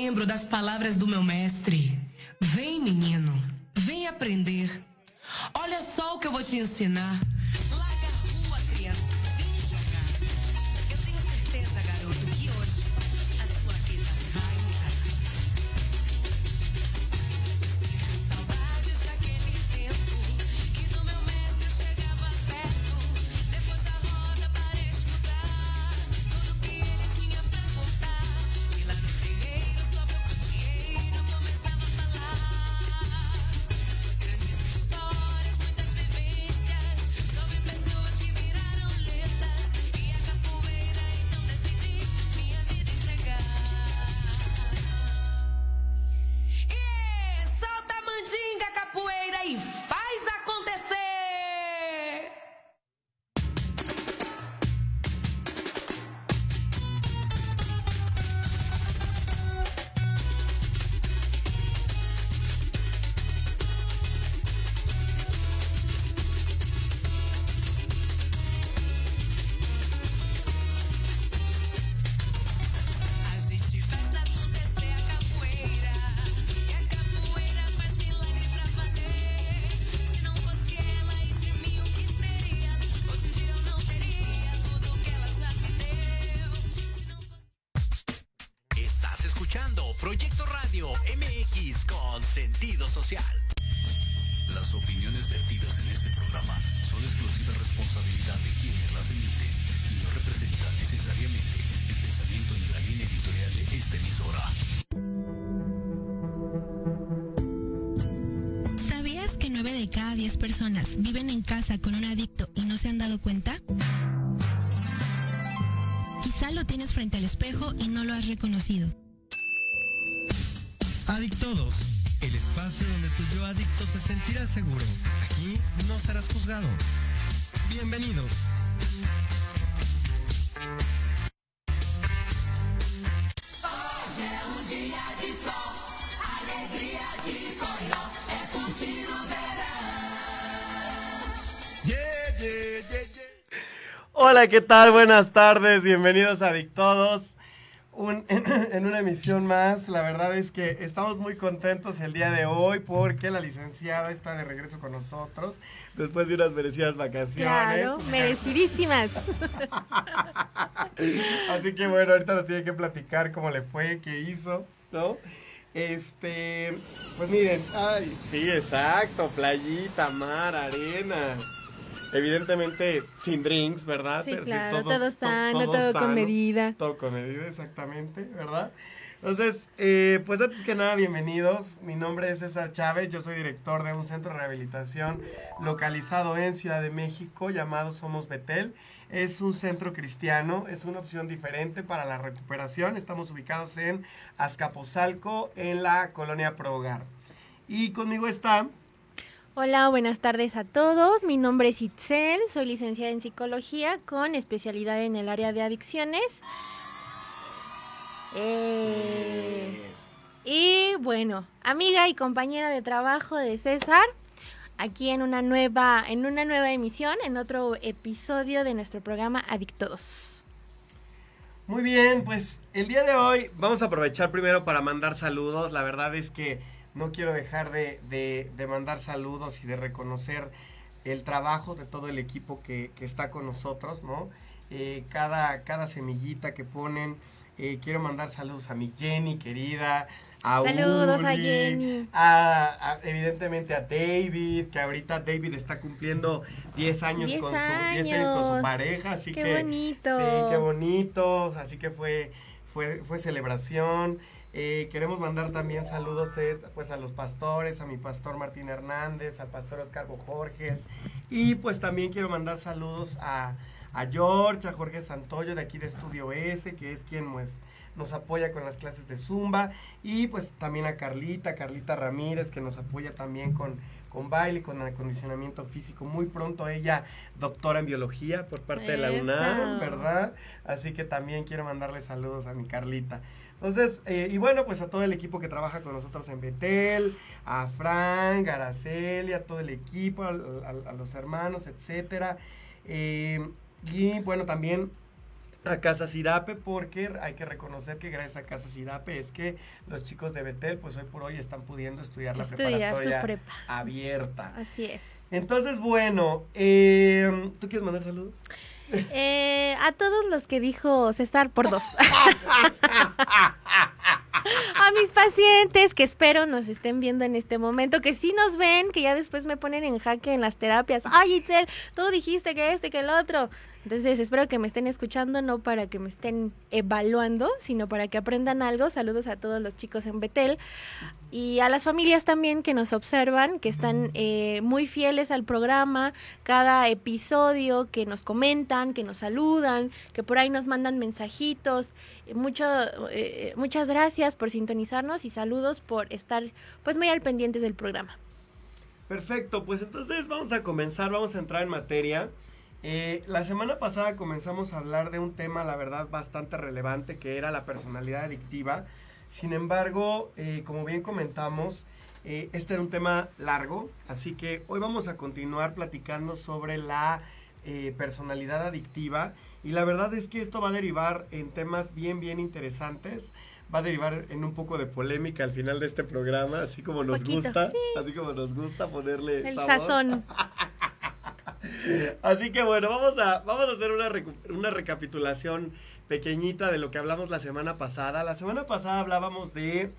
Lembro das palavras do meu mestre. Viven en casa con un adicto y no se han dado cuenta? Quizá lo tienes frente al espejo y no lo has reconocido. Adictodos, el espacio donde tu yo adicto se sentirá seguro. Aquí no serás juzgado. Bienvenidos. Hola, ¿qué tal? Buenas tardes, bienvenidos a Victodos. en, una emisión más, la verdad es que estamos muy contentos el día de hoy porque la licenciada está de regreso con nosotros después de unas merecidas vacaciones. Claro, merecidísimas. Así que bueno, ahorita nos tiene que platicar cómo le fue, qué hizo, ¿no? Este, pues miren, ay, sí, exacto, playita, mar, arena evidentemente sin drinks, ¿verdad? Sí, claro, todo, sano, todo, con medida. Todo con medida, exactamente, ¿verdad? Entonces, eh, pues antes que nada, bienvenidos. Mi nombre es César Chávez, yo soy director de un centro de rehabilitación localizado en Ciudad de México llamado Somos Betel. Es un centro cristiano, es una opción diferente para la recuperación. Estamos ubicados en Azcapotzalco, en la colonia Pro Hogar. Y conmigo está Hola, buenas tardes a todos. Mi nombre es Itzel, soy licenciada en psicología con especialidad en el área de adicciones. Eh, y bueno, amiga y compañera de trabajo de César, aquí en una nueva, en una nueva emisión, en otro episodio de nuestro programa Adictos. Muy bien, pues el día de hoy vamos a aprovechar primero para mandar saludos. La verdad es que no quiero dejar de, mandar saludos y de reconocer el trabajo de todo el equipo que, está con nosotros, ¿no? Eh, cada, cada semillita que ponen. Eh, quiero mandar saludos a mi Jenny, querida. A Saludos a Jenny. A, evidentemente a David, que ahorita David está cumpliendo 10 años, con, Su, con su pareja. Así qué que, bonito. Sí, qué bonito. Así que fue, fue, fue celebración. Eh, queremos mandar también saludos eh, pues a los pastores, a mi pastor Martín Hernández, al pastor Oscar Bojorges y pues también quiero mandar saludos a, a George, a Jorge Santoyo de aquí de Estudio S, que es quien pues, nos apoya con las clases de Zumba y pues también a Carlita, Carlita Ramírez que nos apoya también con, con baile, con acondicionamiento físico. Muy pronto ella doctora en biología por parte de la UNAM, ¿verdad? Así que también quiero mandarle saludos a mi Carlita. Entonces, eh, y bueno, pues a todo el equipo que trabaja con nosotros en Betel, a Frank, a Araceli, a todo el equipo, a, los hermanos, etcétera. Eh, y bueno, también a Casa Sirape porque hay que reconocer que gracias a Casa Sirape es que los chicos de Betel pues hoy por hoy están pudiendo estudiar la Estudiar su preparatoria prepa. abierta. Así es. Entonces, bueno, eh, ¿tú quieres mandar saludos? Eh, a todos los que dijo César por dos. a mis pacientes que espero nos estén viendo en este momento, que sí nos ven, que ya después me ponen en jaque en las terapias. Ay, Itzel, tú dijiste que este, que el otro. Entonces espero que me estén escuchando, no para que me estén evaluando, sino para que aprendan algo. Saludos a todos los chicos en Betel y a las familias también que nos observan, que están eh, muy fieles al programa, cada episodio, que nos comentan, que nos saludan, que por ahí nos mandan mensajitos. Eh, Mucho, eh, muchas gracias por sintonizarnos y saludos por estar pues muy al pendientes del programa. Perfecto, pues entonces vamos a comenzar, vamos a entrar en materia. Eh, la semana pasada comenzamos a hablar de un tema, la verdad, bastante relevante, que era la personalidad adictiva. Sin embargo, eh, como bien comentamos, eh, este era un tema largo, así que hoy vamos a continuar platicando sobre la personalidad adictiva. Y la verdad es que esto va a derivar en temas bien, bien interesantes. Va a derivar en un poco de polémica al final de este programa, así como nos Poquito, gusta, sí. así como nos gusta ponerle El sabor. sazón. Así que bueno, vamos a, vamos a hacer una, una recapitulación pequeñita de lo que hablamos la semana pasada. La semana pasada hablábamos de...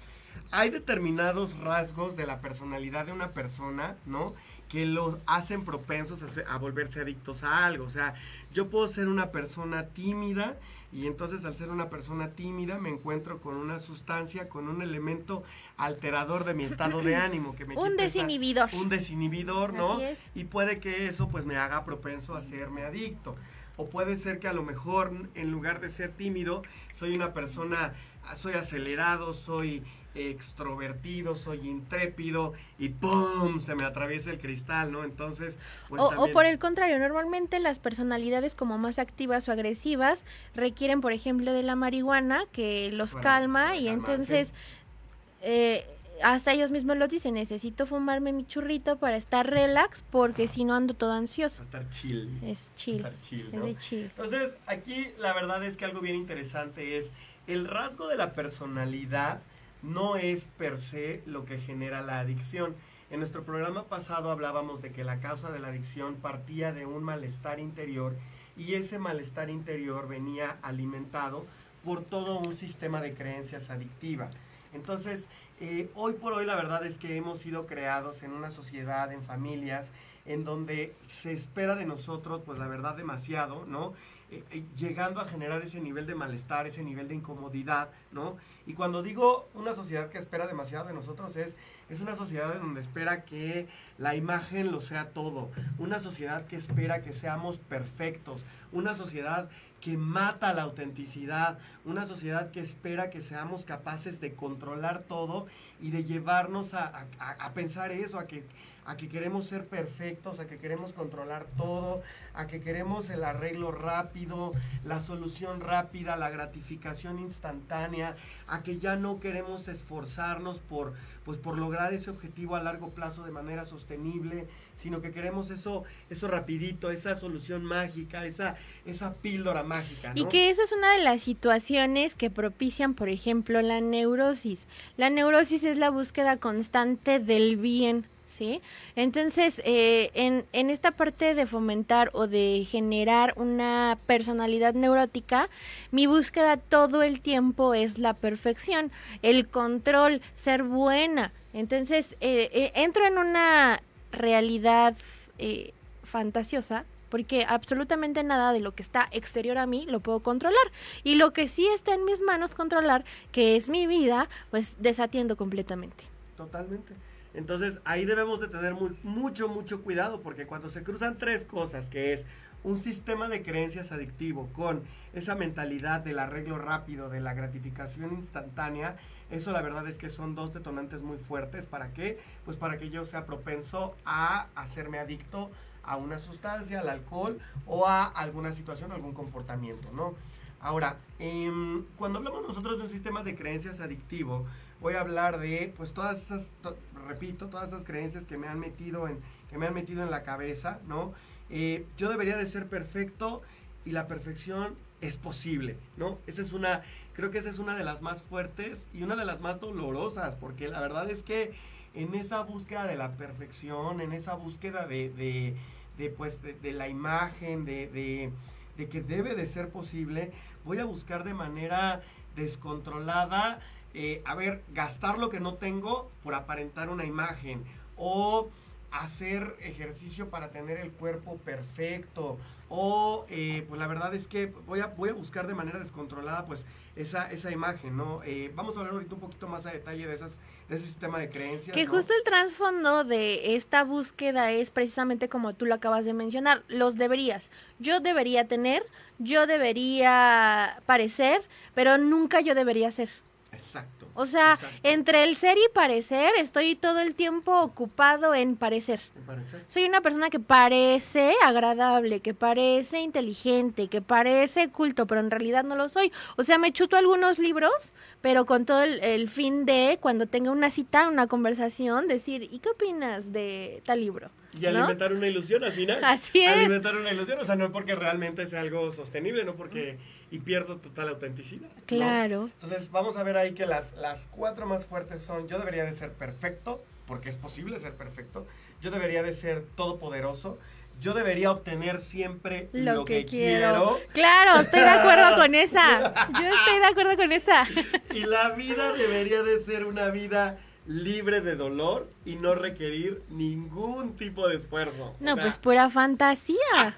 Hay determinados rasgos de la personalidad de una persona, ¿no? Que los hacen propensos a, se- a volverse adictos a algo. O sea, yo puedo ser una persona tímida y entonces al ser una persona tímida me encuentro con una sustancia, con un elemento alterador de mi estado de ánimo. Que me Un esa- desinhibidor. Un desinhibidor, ¿no? Y puede que eso pues me haga propenso a serme adicto. O puede ser que a lo mejor en lugar de ser tímido, soy una persona, soy acelerado, soy extrovertido, soy intrépido y ¡pum! se me atraviesa el cristal, ¿no? Entonces, pues o, por el contrario, normalmente las personalidades como más activas o agresivas requieren, por ejemplo, de la marihuana que los Bueno, calma y entonces sí. eh, hasta ellos mismos lo dicen, necesito fumarme mi churrito para estar relax porque si no ando todo ansioso. estar chill. Es chill, Estar chill, es ¿no? de chill. Entonces, aquí la verdad es que algo bien interesante es el rasgo de la personalidad no es per se lo que genera la adicción. En nuestro programa pasado hablábamos de que la causa de la adicción partía de un malestar interior y ese malestar interior venía alimentado por todo un sistema de creencias adictiva. Entonces, eh, hoy por hoy la verdad es que hemos sido creados en una sociedad, en familias, en donde se espera de nosotros, pues la verdad, demasiado, ¿no? Eh, llegando a generar ese nivel de malestar, ese nivel de incomodidad, ¿no? Y cuando digo una sociedad que espera demasiado de nosotros es, es una sociedad en donde espera que la imagen lo sea todo, una sociedad que espera que seamos perfectos, una sociedad que mata la autenticidad, una sociedad que espera que seamos capaces de controlar todo y de llevarnos a, a- a- pensar eso, a que, a que queremos ser perfectos, a que queremos controlar todo, a que queremos el arreglo rápido, la solución rápida, la gratificación instantánea, a que ya no queremos esforzarnos por, pues, por lograr ese objetivo a largo plazo de manera sostenible, sino que queremos eso, eso rapidito, esa solución mágica, esa, esa píldora mágica. Y ¿no? que esa es una de las situaciones que propician, por ejemplo, la neurosis. La neurosis es la búsqueda constante del bien, ¿sí? Entonces, eh, en, en esta parte de fomentar o de generar una personalidad neurótica, mi búsqueda todo el tiempo es la perfección, el control, ser buena. Entonces, eh, eh, entro en una realidad eh, fantasiosa porque absolutamente nada de lo que está exterior a mí lo puedo controlar. Y lo que sí está en mis manos controlar, que es mi vida, pues desatiendo completamente. Totalmente. Entonces ahí debemos de tener mu- mucho, mucho cuidado porque cuando se cruzan tres cosas, que es un sistema de creencias adictivo con esa mentalidad del arreglo rápido, de la gratificación instantánea, eso la verdad es que son dos detonantes muy fuertes. ¿Para qué? Pues para que yo sea propenso a hacerme adicto a una sustancia, al alcohol o a alguna situación, algún comportamiento, ¿no? Ahora, em, cuando hablamos nosotros de un sistema de creencias adictivo, voy a hablar de, pues todas esas, to- repito, todas esas creencias que me han metido en, que me han metido en la cabeza, ¿no? Eh, yo debería de ser perfecto y la perfección es posible, ¿no? Esa es una, creo que esa es una de las más fuertes y una de las más dolorosas, porque la verdad es que en esa búsqueda de la perfección, en esa búsqueda de, de pues, de, la imagen, de, de, de que debe de ser posible, voy a buscar de manera descontrolada, eh, a ver, gastar lo que no tengo por aparentar una imagen o hacer ejercicio para tener el cuerpo perfecto o eh, pues la verdad es que voy a, voy a buscar de manera descontrolada pues esa, esa imagen, ¿no? Eh, vamos a hablar ahorita un poquito más a detalle de, esas, de ese sistema de creencias. Que ¿no? justo el trasfondo de esta búsqueda es precisamente como tú lo acabas de mencionar, los deberías. Yo debería tener, yo debería parecer, pero nunca yo debería ser. Exacto. O sea, exacto. entre el ser y parecer, estoy todo el tiempo ocupado en parecer. Me parece. Soy una persona que parece agradable, que parece inteligente, que parece culto, pero en realidad no lo soy. O sea, me chuto algunos libros, pero con todo el, el fin de, cuando tenga una cita, una conversación, decir, ¿y qué opinas de tal libro? Y ¿No? alimentar una ilusión al final. Así es. Alimentar una ilusión, o sea, no porque realmente sea algo sostenible, no porque... Y pierdo total autenticidad. ¿no? Claro. Entonces, vamos a ver ahí que las, las cuatro más fuertes son, yo debería de ser perfecto, porque es posible ser perfecto. Yo debería de ser todopoderoso. Yo debería obtener siempre Lo, lo, que, que, quiero. Claro, estoy de acuerdo con esa. Yo estoy de acuerdo con esa. Y la vida debería de ser una vida libre de dolor y no requerir ningún tipo de esfuerzo. No, O sea, pues pura fantasía.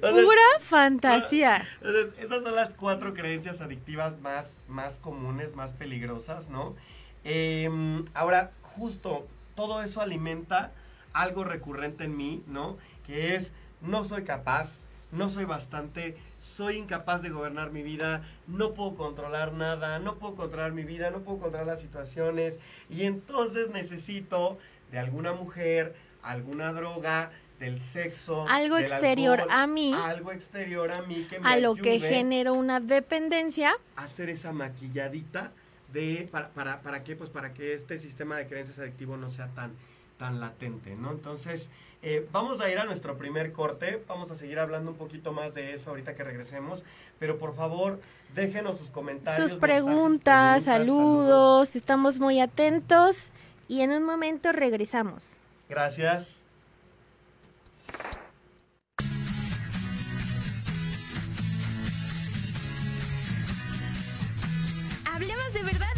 Pura fantasía. Entonces, esas son las cuatro creencias adictivas más, más comunes, más peligrosas, ¿no? Em, ahora, justo, todo eso alimenta algo recurrente en mí, ¿no? Que es, no soy capaz, no soy bastante, soy incapaz de gobernar mi vida, no puedo controlar nada, no puedo controlar mi vida, no puedo controlar las situaciones, y entonces necesito de alguna mujer, alguna droga, del sexo, Algo del exterior alcohol, a mí. algo exterior a mí que me A lo que genera una dependencia. a hacer esa maquilladita de para, para, para qué pues para que este sistema de creencias adictivo no sea tan tan latente no entonces eh, vamos a ir a nuestro primer corte vamos a seguir hablando un poquito más de eso ahorita que regresemos pero por favor déjenos sus comentarios sus mensajes, preguntas, preguntas, saludos, estamos muy atentos y en un momento regresamos. gracias Hablemos de verdades.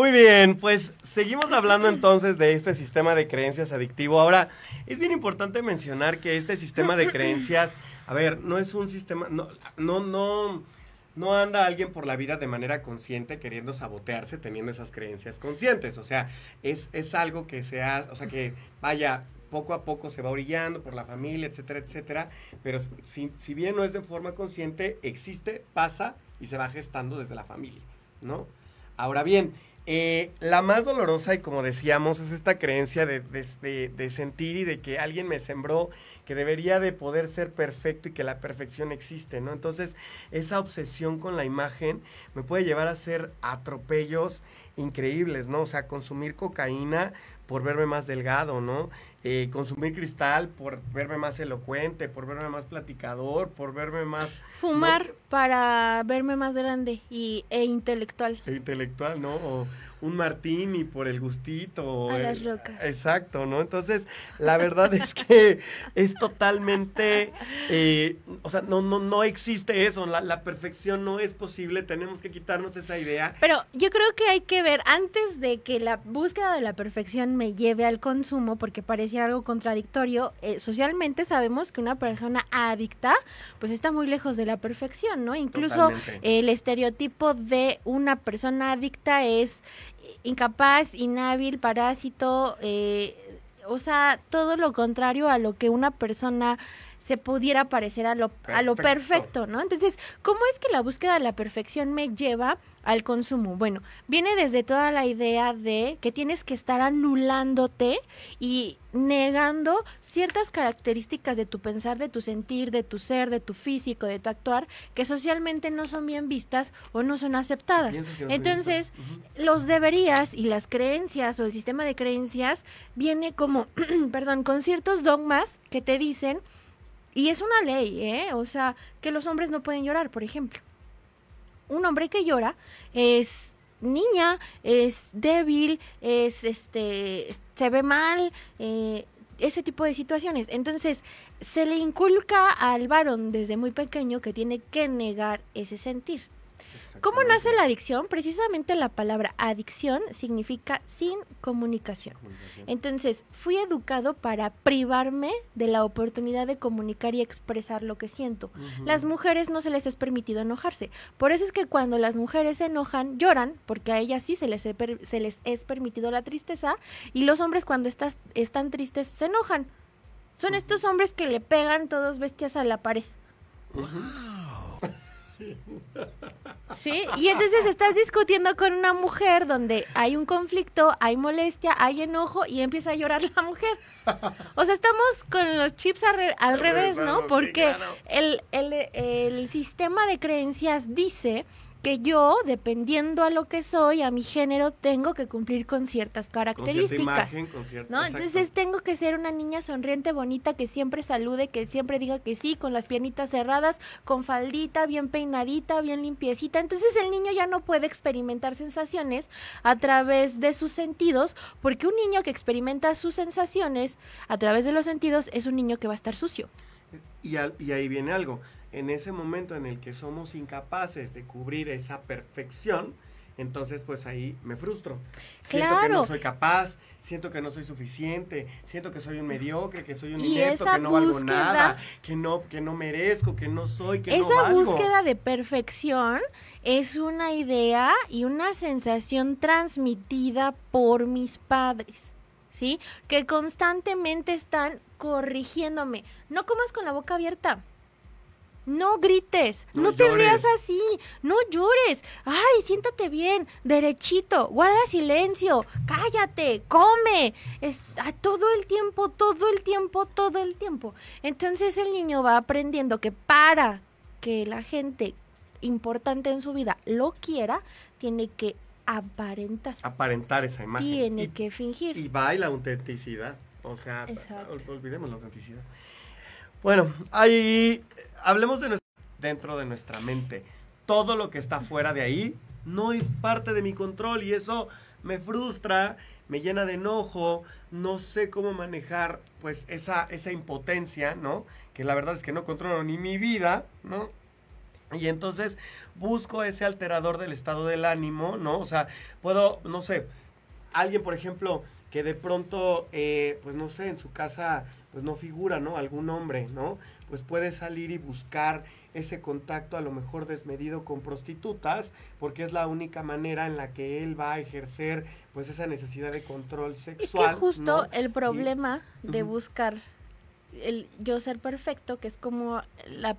Muy bien, pues seguimos hablando entonces de este sistema de creencias adictivo. Ahora, es bien importante mencionar que este sistema de creencias, a ver, no es un sistema, no, no, no, no anda alguien por la vida de manera consciente queriendo sabotearse teniendo esas creencias conscientes. O sea, es, es algo que se hace, o sea, que vaya, poco a poco se va orillando por la familia, etcétera, etcétera. Pero si, si bien no es de forma consciente, existe, pasa y se va gestando desde la familia, ¿no? Ahora bien, eh, la más dolorosa, y como decíamos, es esta creencia de, de, de, sentir y de que alguien me sembró que debería de poder ser perfecto y que la perfección existe, ¿no? Entonces, esa obsesión con la imagen me puede llevar a hacer atropellos increíbles, ¿no? O sea, consumir cocaína por verme más delgado, ¿no? Eh, consumir cristal por verme más elocuente, por verme más platicador, por verme más... Fumar ¿no? para verme más grande y, e intelectual. E intelectual, ¿no? O un martini por el gustito. A el, las rocas. Exacto, ¿no? Entonces, la verdad es que es totalmente... Eh, o sea, no, no, no existe eso, la, la perfección no es posible, tenemos que quitarnos esa idea. Pero yo creo que hay que ver, antes de que la búsqueda de la perfección me lleve al consumo, porque parece algo contradictorio, eh, socialmente sabemos que una persona adicta pues está muy lejos de la perfección, ¿no? Incluso el estereotipo de una persona adicta es incapaz, inhábil, parásito, eh, o sea, todo lo contrario a lo que una persona se pudiera parecer a lo, perfecto. a lo perfecto, ¿no? Entonces, ¿cómo es que la búsqueda de la perfección me lleva al consumo? Bueno, viene desde toda la idea de que tienes que estar anulándote y negando ciertas características de tu pensar, de tu sentir, de tu ser, de tu físico, de tu actuar, que socialmente no son bien vistas o no son aceptadas. Entonces, uh -huh. los deberías y las creencias o el sistema de creencias viene como, perdón, con ciertos dogmas que te dicen y es una ley, ¿eh? O sea, que los hombres no pueden llorar, por ejemplo. Un hombre que llora es niña, es débil, es este, se ve mal, eh, ese tipo de situaciones. Entonces, se le inculca al varón desde muy pequeño que tiene que negar ese sentir. ¿Cómo nace la adicción? Precisamente la palabra adicción significa sin comunicación. Entonces, fui educado para privarme de la oportunidad de comunicar y expresar lo que siento. Uh -huh. Las mujeres no se les es permitido enojarse. Por eso es que cuando las mujeres se enojan, lloran, porque a ellas sí se les, se les es permitido la tristeza, y los hombres cuando estás, están tristes se enojan. Son estos hombres que le pegan todos bestias a la pared. Wow. Sí, y entonces estás discutiendo con una mujer donde hay un conflicto, hay molestia, hay enojo y empieza a llorar la mujer. O sea, estamos con los chips al, re al revés, ¿no? Porque el, el, el sistema de creencias dice que yo, dependiendo a lo que soy, a mi género, tengo que cumplir con ciertas características. Con cierta imagen, con cierta, ¿no? Entonces tengo que ser una niña sonriente, bonita, que siempre salude, que siempre diga que sí, con las piernitas cerradas, con faldita, bien peinadita, bien limpiecita. Entonces el niño ya no puede experimentar sensaciones a través de sus sentidos, porque un niño que experimenta sus sensaciones a través de los sentidos es un niño que va a estar sucio. Y, al, y ahí viene algo en ese momento en el que somos incapaces de cubrir esa perfección, entonces pues ahí me frustro. Claro. Siento que no soy capaz, siento que no soy suficiente, siento que soy un mediocre, que soy un inepto, esa que no búsqueda, valgo nada, que no, que no merezco, que no soy, que esa no valgo. búsqueda de perfección es una idea y una sensación transmitida por mis padres. ¿Sí? Que constantemente están corrigiéndome. No comas con la boca abierta. No grites, no, No te veas así, no llores. Ay, siéntate bien, derechito, guarda silencio, cállate, come. Es, a todo el tiempo, todo el tiempo, todo el tiempo. Entonces el niño va aprendiendo que para que la gente importante en su vida lo quiera, tiene que aparentar, Aparentar esa imagen. tiene y, que fingir. y va y la autenticidad. O sea, ol- olvidemos la autenticidad. Bueno, ahí hablemos de nuestra, dentro de nuestra mente. Todo lo que está fuera de ahí no es parte de mi control y eso me frustra, me llena de enojo, no sé cómo manejar pues esa, esa impotencia, ¿no? Que la verdad es que no controlo ni mi vida, ¿no? Y entonces busco ese alterador del estado del ánimo, ¿no? O sea, puedo, no sé, alguien, por ejemplo, que de pronto, eh, pues no sé, en su casa, pues no figura, ¿no? Algún hombre, ¿no? Pues puede salir y buscar ese contacto a lo mejor desmedido con prostitutas, porque es la única manera en la que él va a ejercer pues esa necesidad de control sexual. Es que justo ¿no? el problema de buscar el yo ser perfecto, que es como la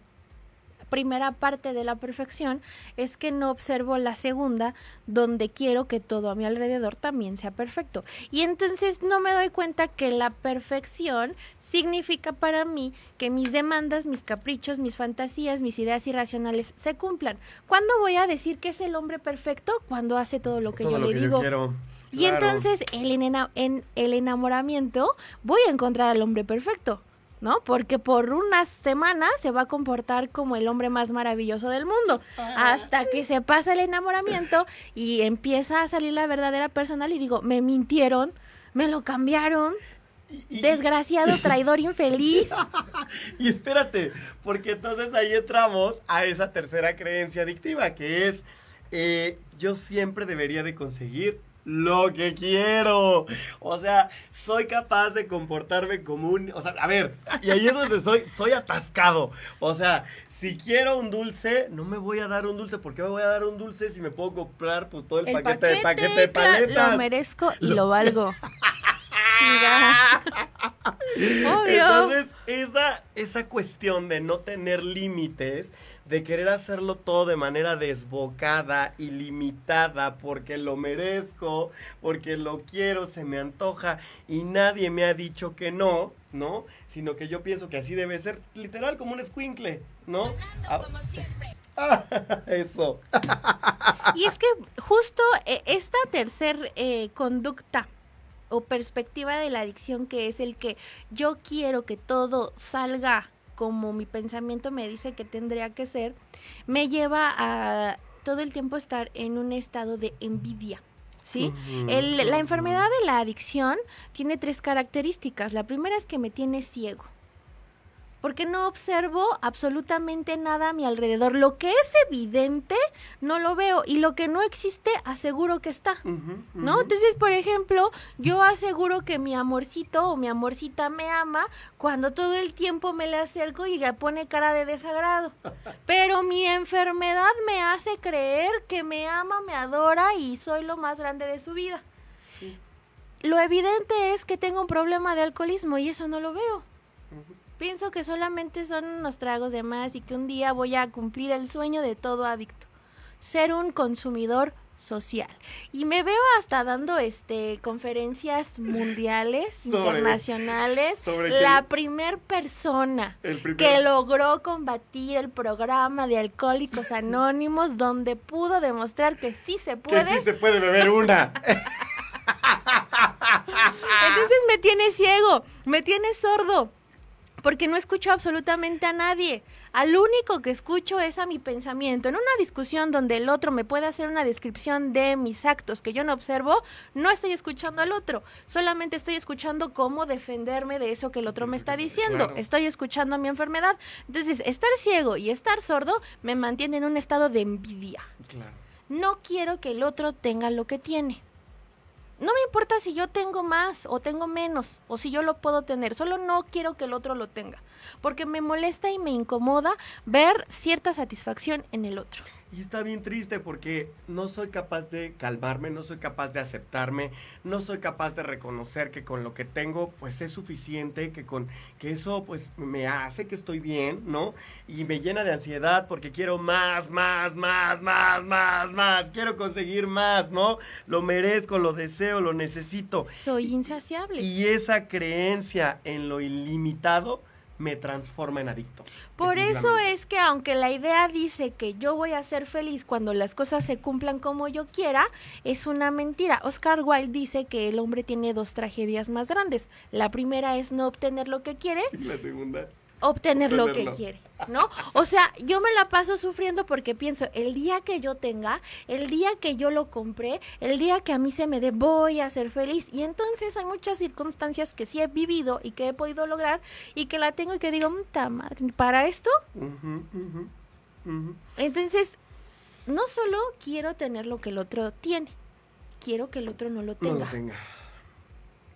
primera parte de la perfección, es que no observo la segunda, donde quiero que todo a mi alrededor también sea perfecto. Y entonces no me doy cuenta que la perfección significa para mí que mis demandas, mis caprichos, mis fantasías, mis ideas irracionales se cumplan. ¿Cuándo voy a decir que es el hombre perfecto? Cuando hace todo lo que Todo yo lo le que digo. yo quiero. Y Claro. entonces el en el enamoramiento voy a encontrar al hombre perfecto, ¿no? Porque por unas semanas se va a comportar como el hombre más maravilloso del mundo, hasta que se pasa el enamoramiento y empieza a salir la verdadera personal y digo, me mintieron, me lo cambiaron, desgraciado, traidor, infeliz. Y espérate, porque entonces ahí entramos a esa tercera creencia adictiva, que es, eh, yo siempre debería de conseguir lo que quiero. O sea, soy capaz de comportarme como un... O sea, a ver, y ahí es donde soy, soy atascado. O sea... Si quiero un dulce, no me voy a dar un dulce. ¿Por qué me voy a dar un dulce si me puedo comprar pues, todo el, El paquete, de paquete, paquete de paletas? lo merezco y lo valgo. Chinga. Obvio. Entonces, esa, esa cuestión de no tener límites, de querer hacerlo todo de manera desbocada, ilimitada, porque lo merezco, porque lo quiero, se me antoja, y nadie me ha dicho que no, ¿no? Sino que yo pienso que así debe ser, literal, como un escuincle, ¿no? Ah, eso. Y es que justo eh, esta tercer eh, conducta o perspectiva de la adicción que es el que yo quiero que todo salga como mi pensamiento me dice que tendría que ser, me lleva a todo el tiempo estar en un estado de envidia. ¿Sí? El- la enfermedad de la adicción tiene tres características. La primera es que me tiene ciego porque no observo absolutamente nada a mi alrededor. Lo que es evidente no lo veo y lo que no existe aseguro que está. ¿No? Entonces, por ejemplo, yo aseguro que mi amorcito o mi amorcita me ama cuando todo el tiempo me le acerco y ya pone cara de desagrado. Pero mi enfermedad me hace creer que me ama, me adora y soy lo más grande de su vida. Lo evidente es que tengo un problema de alcoholismo y eso no lo veo. Pienso que solamente son unos tragos de más y que un día voy a cumplir el sueño de todo adicto, ser un consumidor social. Y me veo hasta dando este conferencias mundiales, Sobre- internacionales, sobre la primer persona primer- que logró combatir el programa de Alcohólicos Anónimos donde pudo demostrar que sí se Que puede. sí se puede beber una. Entonces me tiene ciego, me tiene sordo, porque no escucho absolutamente a nadie. Al único que escucho es a mi pensamiento. En una discusión donde el otro me puede hacer una descripción de mis actos que yo no observo, no estoy escuchando al otro. Solamente estoy escuchando cómo defenderme de eso que el otro me está diciendo. Claro. Estoy escuchando mi enfermedad. Entonces, estar ciego y estar sordo me mantiene en un estado de envidia. Claro. No quiero que el otro tenga lo que tiene. No me importa si yo tengo más o tengo menos o si yo lo puedo tener, solo no quiero que el otro lo tenga, porque me molesta y me incomoda ver cierta satisfacción en el otro. Y está bien triste porque no soy capaz de calmarme, no soy capaz de aceptarme, no soy capaz de reconocer que con lo que tengo pues es suficiente, que con que eso pues me hace que estoy bien, ¿no? Y me llena de ansiedad porque quiero más, más, más, más, más, más, quiero conseguir más, ¿no? Lo merezco, lo deseo, lo necesito. Soy insaciable. Y esa creencia en lo ilimitado me transforma en adicto. Por eso es que aunque la idea dice que yo voy a ser feliz cuando las cosas se cumplan como yo quiera, es una mentira. Oscar Wilde dice que el hombre tiene dos tragedias más grandes. La primera es no obtener lo que quiere Y la segunda. Obtener lo que quiere, ¿no? O sea, yo me la paso sufriendo porque pienso, el día que yo tenga, el día que yo lo compré, el día que a mí se me dé, voy a ser feliz. Y entonces hay muchas circunstancias que sí he vivido y que he podido lograr y que la tengo y que digo, "Mta madre, ¿para esto? Entonces, no solo quiero tener lo que el otro tiene, quiero que el otro no lo No tenga. lo tenga.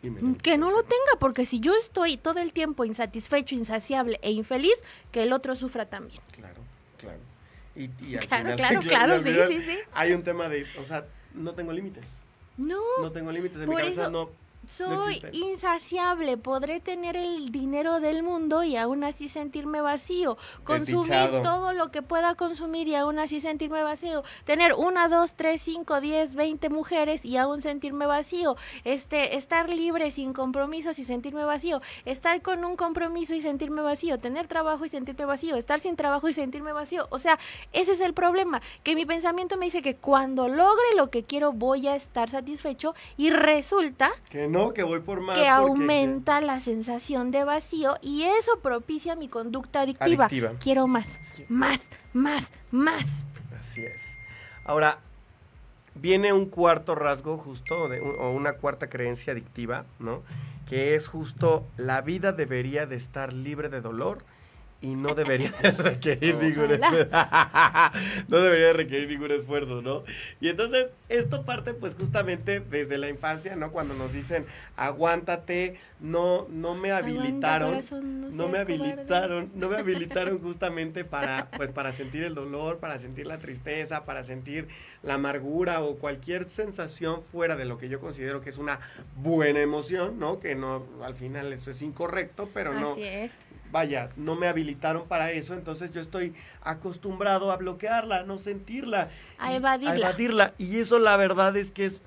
Dime, Que no lo tenga, porque si yo estoy todo el tiempo insatisfecho, insaciable e infeliz, que el otro sufra también. Claro, claro. Y, y al Claro, final, claro, claro, sí, sí, sí. Hay un tema de, o sea, no tengo límites. No, No tengo límites. En mi cabeza eso no. Soy insaciable. Podré tener el dinero del mundo y aún así sentirme vacío. Consumir Desdichado. todo lo que pueda consumir y aún así sentirme vacío. Tener una, dos, tres, cinco, diez, veinte mujeres y aún sentirme vacío. Este, estar libre sin compromisos y sentirme vacío. Estar con un compromiso y sentirme vacío. Tener trabajo y sentirme vacío. Estar sin trabajo y sentirme vacío. O sea, ese es el problema. Que mi pensamiento me dice que cuando logre lo que quiero voy a estar satisfecho y resulta Que no, que voy por más. que aumenta la sensación de vacío y eso propicia mi conducta adictiva. Adictiva. Quiero más, más, más, más. Así es. Ahora, viene un cuarto rasgo justo, de un- o una cuarta creencia adictiva, ¿no? Que es justo, la vida debería de estar libre de dolor y no debería de requerir ningún no debería de requerir ningún esfuerzo, ¿no? Y entonces esto parte pues justamente desde la infancia, ¿no? Cuando nos dicen, aguántate, no, no me habilitaron, no no me habilitaron, no me habilitaron justamente para, pues, para sentir el dolor, para sentir la tristeza, para sentir la amargura o cualquier sensación fuera de lo que yo considero que es una buena emoción, ¿no? Que no, al final eso es incorrecto, pero no, es. Vaya, no me habilitaron para eso, entonces yo estoy acostumbrado a bloquearla, a no sentirla. A evadirla. A evadirla. Y eso la verdad es que es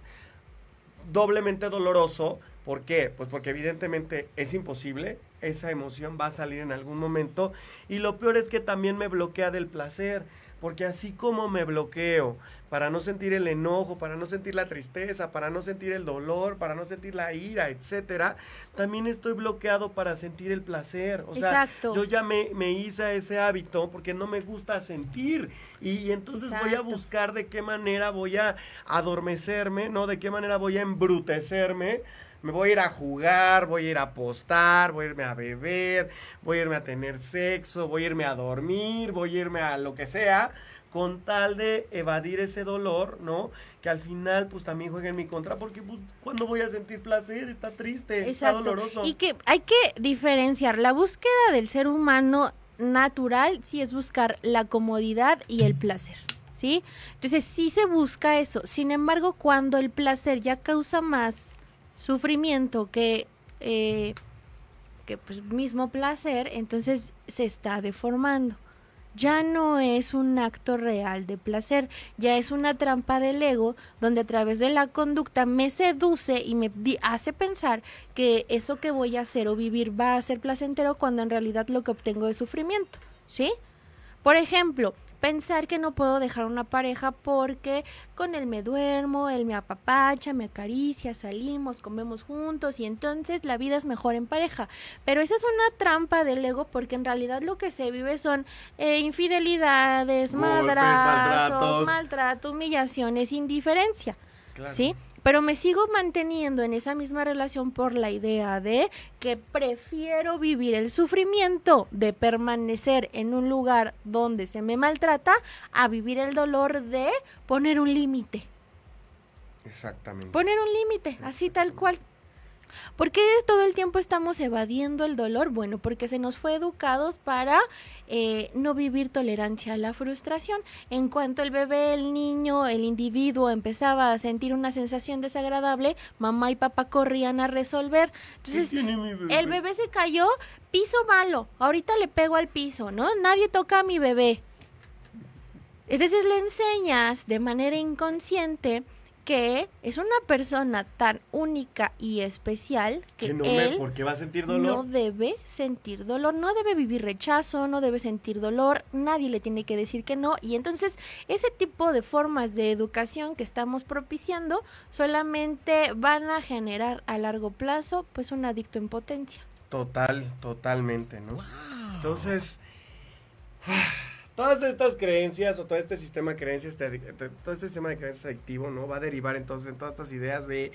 doblemente doloroso. ¿Por qué? Pues porque evidentemente es imposible, esa emoción va a salir en algún momento. Y lo peor es que también me bloquea del placer. Porque así como me bloqueo para no sentir el enojo, para no sentir la tristeza, para no sentir el dolor, para no sentir la ira, etcétera, también estoy bloqueado para sentir el placer. O sea, Exacto. yo ya me, me hice ese hábito porque no me gusta sentir. Y, y entonces voy a buscar de qué manera voy a adormecerme, ¿no? De qué manera voy a embrutecerme. Me voy a ir a jugar, voy a ir a apostar, voy a irme a beber, voy a irme a tener sexo, voy a irme a dormir, voy a irme a lo que sea, con tal de evadir ese dolor, ¿no? Que al final pues también juega en mi contra porque pues, cuando voy a sentir placer está triste, está doloroso. Y que hay que diferenciar la búsqueda del ser humano natural, sí es buscar la comodidad y el placer. ¿Sí? Entonces sí se busca eso. Sin embargo, cuando el placer ya causa más sufrimiento que, eh, que pues mismo placer, entonces se está deformando. Ya no es un acto real de placer, ya es una trampa del ego donde a través de la conducta me seduce y me hace pensar que eso que voy a hacer o vivir va a ser placentero cuando en realidad lo que obtengo es sufrimiento, ¿sí? Por ejemplo, pensar que no puedo dejar una pareja porque con él me duermo, él me apapacha, me acaricia, salimos, comemos juntos y entonces la vida es mejor en pareja. Pero esa es una trampa del ego porque en realidad lo que se vive son eh, infidelidades, Golpes, madrazos, maltratos. maltrato, humillaciones, indiferencia. Claro. ¿Sí? Pero me sigo manteniendo en esa misma relación por la idea de que prefiero vivir el sufrimiento de permanecer en un lugar donde se me maltrata a vivir el dolor de poner un límite. Exactamente. Poner un límite, así tal cual. ¿Por qué todo el tiempo estamos evadiendo el dolor? Bueno, porque se nos fue educados para eh, no vivir tolerancia a la frustración. En cuanto el bebé, el niño, el individuo empezaba a sentir una sensación desagradable, mamá y papá corrían a resolver. Entonces, bebé? el bebé se cayó, piso malo, ahorita le pego al piso, ¿no? Nadie toca a mi bebé. Entonces le enseñas de manera inconsciente que es una persona tan única y especial que, Que no él me, porque va a sentir no dolor. debe sentir dolor, no debe vivir rechazo, no debe sentir dolor, nadie le tiene que decir que no. Y entonces ese tipo de formas de educación que estamos propiciando solamente van a generar a largo plazo pues un adicto en potencia. Total, totalmente, ¿no? Entonces, todas estas creencias o todo este sistema de creencias, todo este sistema de creencias adictivo, ¿no? Va a derivar entonces en todas estas ideas de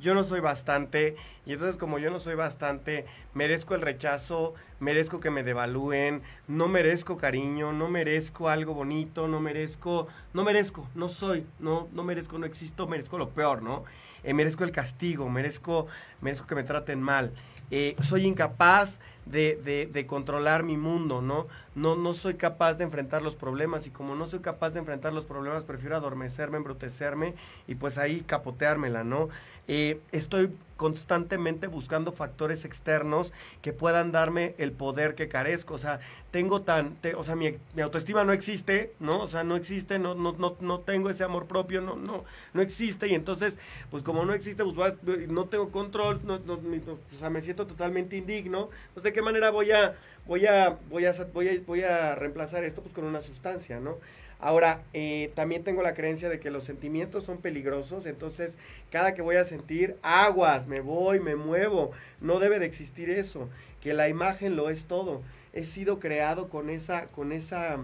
yo no soy bastante y entonces como yo no soy bastante, merezco el rechazo, merezco que me devalúen, no merezco cariño, no merezco algo bonito, no merezco, no merezco, no soy, no, no merezco, no existo, merezco lo peor, ¿no? Eh, merezco el castigo, merezco, merezco que me traten mal. Eh, soy incapaz de, de, de, controlar mi mundo, ¿no? ¿no? No soy capaz de enfrentar los problemas y como no soy capaz de enfrentar los problemas, prefiero adormecerme, embrutecerme y pues ahí capoteármela, ¿no? Eh, estoy constantemente buscando factores externos que puedan darme el poder que carezco. O sea, tengo tan, o sea, mi, autoestima no existe, ¿no? O sea, no existe, no, no, no, no tengo ese amor propio, no, no, no existe. Y entonces, pues como no existe, pues no tengo control, no, no, o sea, me siento totalmente indigno. No sé qué manera voy a, voy a, voy a, voy a, voy a reemplazar esto pues con una sustancia, ¿no? Ahora, eh, también tengo la creencia de que los sentimientos son peligrosos, entonces cada que voy a sentir aguas, me voy, me muevo, no debe de existir eso, que la imagen lo es todo. He sido creado con esa, con esa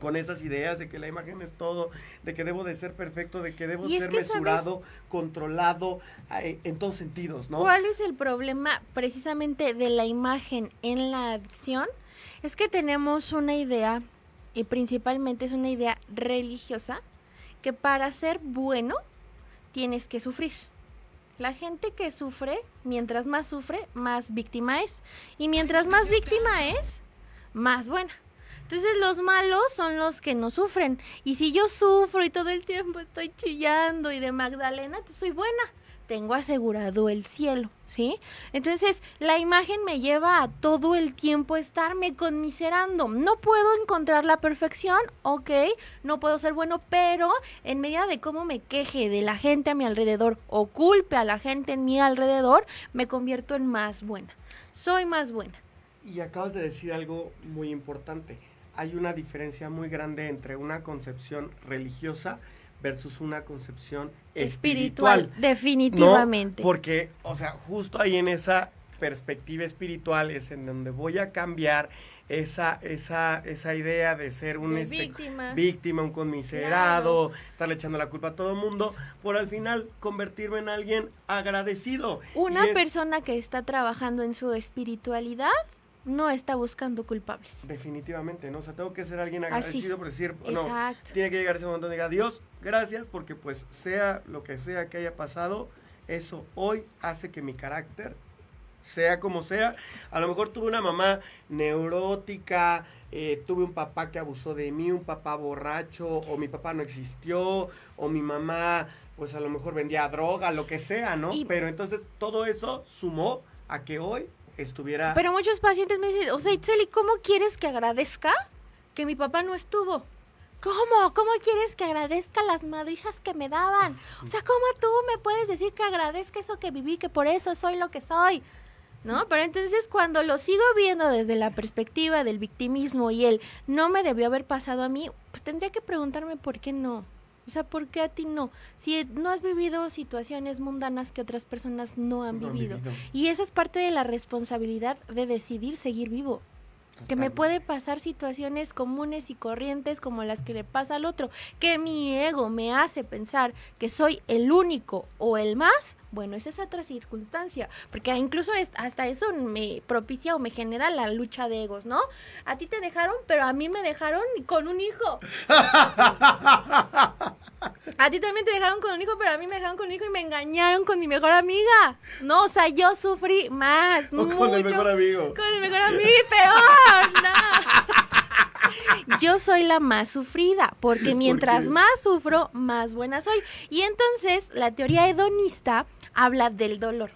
con esas ideas de que la imagen es todo, de que debo de ser perfecto, de que debo ser mesurado, controlado eh, en todos sentidos, ¿no? ¿Cuál es el problema precisamente de la imagen en la adicción? Es que tenemos una idea y principalmente es una idea religiosa que para ser bueno tienes que sufrir. La gente que sufre, mientras más sufre, más víctima es. Y mientras más víctima es, más buena. Entonces los malos son los que no sufren. Y si yo sufro y todo el tiempo estoy chillando y de Magdalena, pues soy buena tengo asegurado el cielo, ¿sí? Entonces, la imagen me lleva a todo el tiempo estarme conmiserando. No puedo encontrar la perfección, ok, no puedo ser bueno, pero en medida de cómo me queje de la gente a mi alrededor o culpe a la gente en mi alrededor, me convierto en más buena. Soy más buena. Y acabas de decir algo muy importante. Hay una diferencia muy grande entre una concepción religiosa versus una concepción espiritual. definitivamente. Porque, o sea, justo ahí en esa perspectiva espiritual es en donde voy a cambiar esa, esa, esa idea de ser un este, víctima. víctima. un conmiserado, estarle echando la culpa a todo el mundo, por al final convertirme en alguien agradecido. Una persona que está trabajando en su espiritualidad no está buscando culpables. Definitivamente, ¿no? O sea, tengo que ser alguien agradecido por decir, no, tiene que llegar ese momento de diga, Dios, gracias, porque pues sea lo que sea que haya pasado, eso hoy hace que mi carácter sea como sea. A lo mejor tuve una mamá neurótica, eh, tuve un papá que abusó de mí, un papá borracho, o mi papá no existió, o mi mamá, pues a lo mejor vendía droga, lo que sea, ¿no? Pero entonces todo eso sumó a que hoy estuviera... Pero muchos pacientes me dicen, o sea, Itzeli, ¿cómo quieres que agradezca que mi papá no estuvo? ¿Cómo? ¿Cómo quieres que agradezca las madrizas que me daban? O sea, ¿cómo tú me puedes decir que agradezca eso que viví, que por eso soy lo que soy? ¿No? Pero entonces cuando lo sigo viendo desde la perspectiva del victimismo y el no me debió haber pasado a mí, pues tendría que preguntarme por qué no. O sea, ¿por qué a ti no? Si no has vivido situaciones mundanas que otras personas no han, vivido. Y esa es parte de la responsabilidad de decidir seguir vivo. Que me puede pasar situaciones comunes y corrientes como las que le pasa al otro, que mi ego me hace pensar que soy el único o el más, bueno, esa es otra circunstancia, porque incluso hasta eso me propicia o me genera la lucha de egos, ¿no? A ti te dejaron, pero a mí me dejaron con un hijo. A ti también te dejaron con un hijo, pero a mí me dejaron con un hijo y me engañaron con mi mejor amiga. No, o sea, yo sufrí más. O con el mejor amigo. Con el mejor amigo y peor, no. Yo soy la más sufrida, porque mientras más sufro, más buena soy. Y entonces, la teoría hedonista habla del dolor.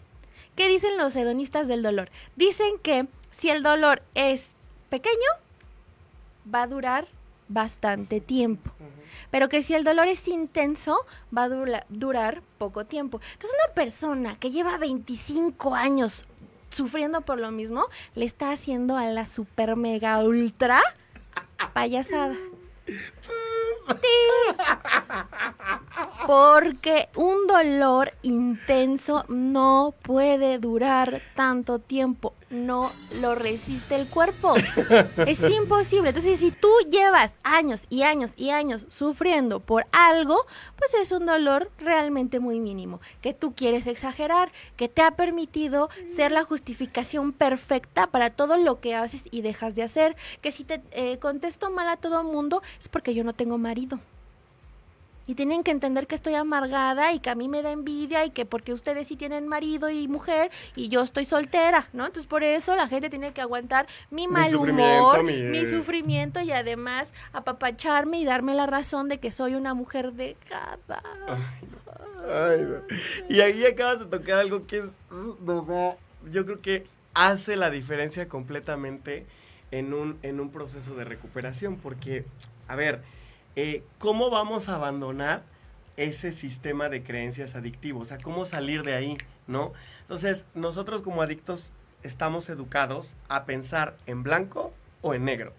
¿Qué dicen los hedonistas del dolor? Dicen que si el dolor es pequeño, va a durar bastante tiempo. Pero que si el dolor es intenso, va a durar poco tiempo. Entonces una persona que lleva 25 años sufriendo por lo mismo, le está haciendo a la super mega ultra payasada. Porque un dolor intenso no puede durar tanto tiempo. No lo resiste el cuerpo. Es imposible. Entonces, si tú llevas años y años y años sufriendo por algo, pues es un dolor realmente muy mínimo. Que tú quieres exagerar, que te ha permitido ser la justificación perfecta para todo lo que haces y dejas de hacer. Que si te eh, contesto mal a todo el mundo, es porque yo no tengo marido. Y tienen que entender que estoy amargada y que a mí me da envidia y que porque ustedes sí tienen marido y mujer y yo estoy soltera, ¿no? Entonces por eso la gente tiene que aguantar mi mal humor, mi... sufrimiento y además apapacharme y darme la razón de que soy una mujer dejada. Y ahí acabas de tocar algo que es, yo creo que hace la diferencia completamente en un, en un proceso de recuperación, porque, a ver, eh, ¿cómo vamos a abandonar ese sistema de creencias adictivos? O sea, ¿cómo salir de ahí? ¿No? Entonces, nosotros como adictos estamos educados a pensar en blanco o en negro.